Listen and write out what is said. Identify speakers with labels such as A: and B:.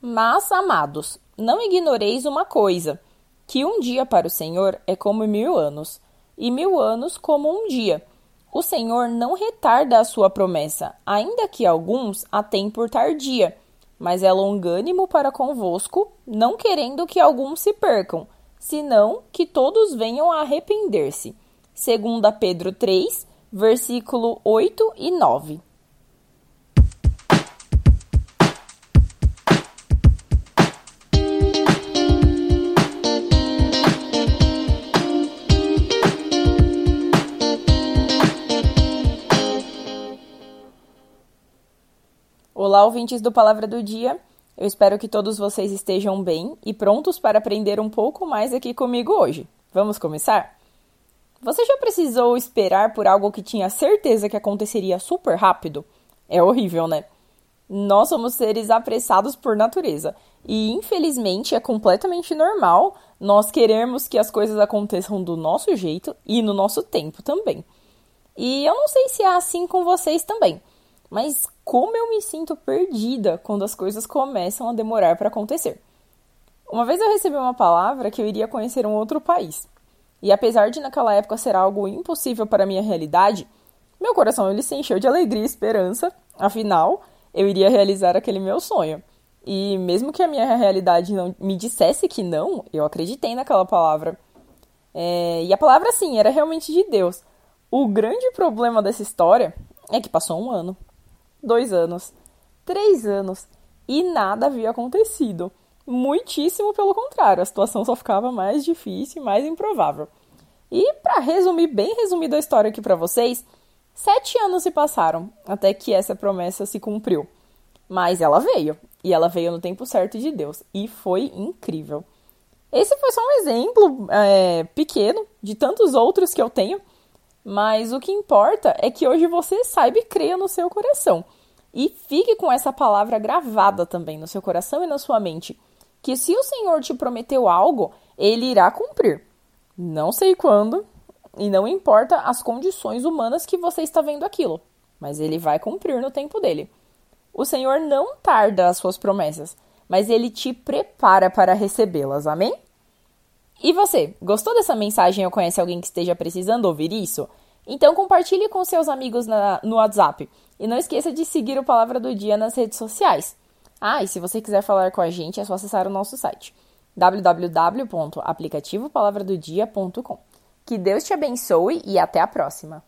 A: Mas, amados, não ignoreis uma coisa: que um dia para o Senhor é como mil anos, e mil anos como um dia. O Senhor não retarda a sua promessa, ainda que alguns a têm por tardia, mas é longânimo para convosco, não querendo que alguns se percam, senão que todos venham a arrepender-se. Segunda Pedro 3, versículo 8 e 9. Olá, ouvintes do Palavra do Dia. Eu espero que todos vocês estejam bem e prontos para aprender um pouco mais aqui comigo hoje. Vamos começar? Você já precisou esperar por algo que tinha certeza que aconteceria super rápido? É horrível, né? Nós somos seres apressados por natureza e, infelizmente, é completamente normal nós queremos que as coisas aconteçam do nosso jeito e no nosso tempo também. E eu não sei se é assim com vocês também. Mas como eu me sinto perdida quando as coisas começam a demorar para acontecer. Uma vez eu recebi uma palavra que eu iria conhecer um outro país. E apesar de naquela época ser algo impossível para a minha realidade, meu coração ele se encheu de alegria e esperança, afinal, eu iria realizar aquele meu sonho. E mesmo que a minha realidade não me dissesse que não, eu acreditei naquela palavra. É, e a palavra, sim, era realmente de Deus. O grande problema dessa história é que passou um ano dois anos, três anos e nada havia acontecido. Muitíssimo pelo contrário, a situação só ficava mais difícil e mais improvável. E para resumir bem resumido a história aqui para vocês, sete anos se passaram até que essa promessa se cumpriu. Mas ela veio, e ela veio no tempo certo de Deus, e foi incrível. Esse foi só um exemplo é, pequeno de tantos outros que eu tenho mas o que importa é que hoje você saiba e creia no seu coração. E fique com essa palavra gravada também no seu coração e na sua mente. Que se o Senhor te prometeu algo, ele irá cumprir. Não sei quando, e não importa as condições humanas que você está vendo aquilo, mas ele vai cumprir no tempo dele. O Senhor não tarda as suas promessas, mas ele te prepara para recebê-las. Amém? E você, gostou dessa mensagem ou conhece alguém que esteja precisando ouvir isso? Então compartilhe com seus amigos na, no WhatsApp. E não esqueça de seguir o Palavra do Dia nas redes sociais. Ah, e se você quiser falar com a gente, é só acessar o nosso site www.aplicativopalavradodia.com. Que Deus te abençoe e até a próxima!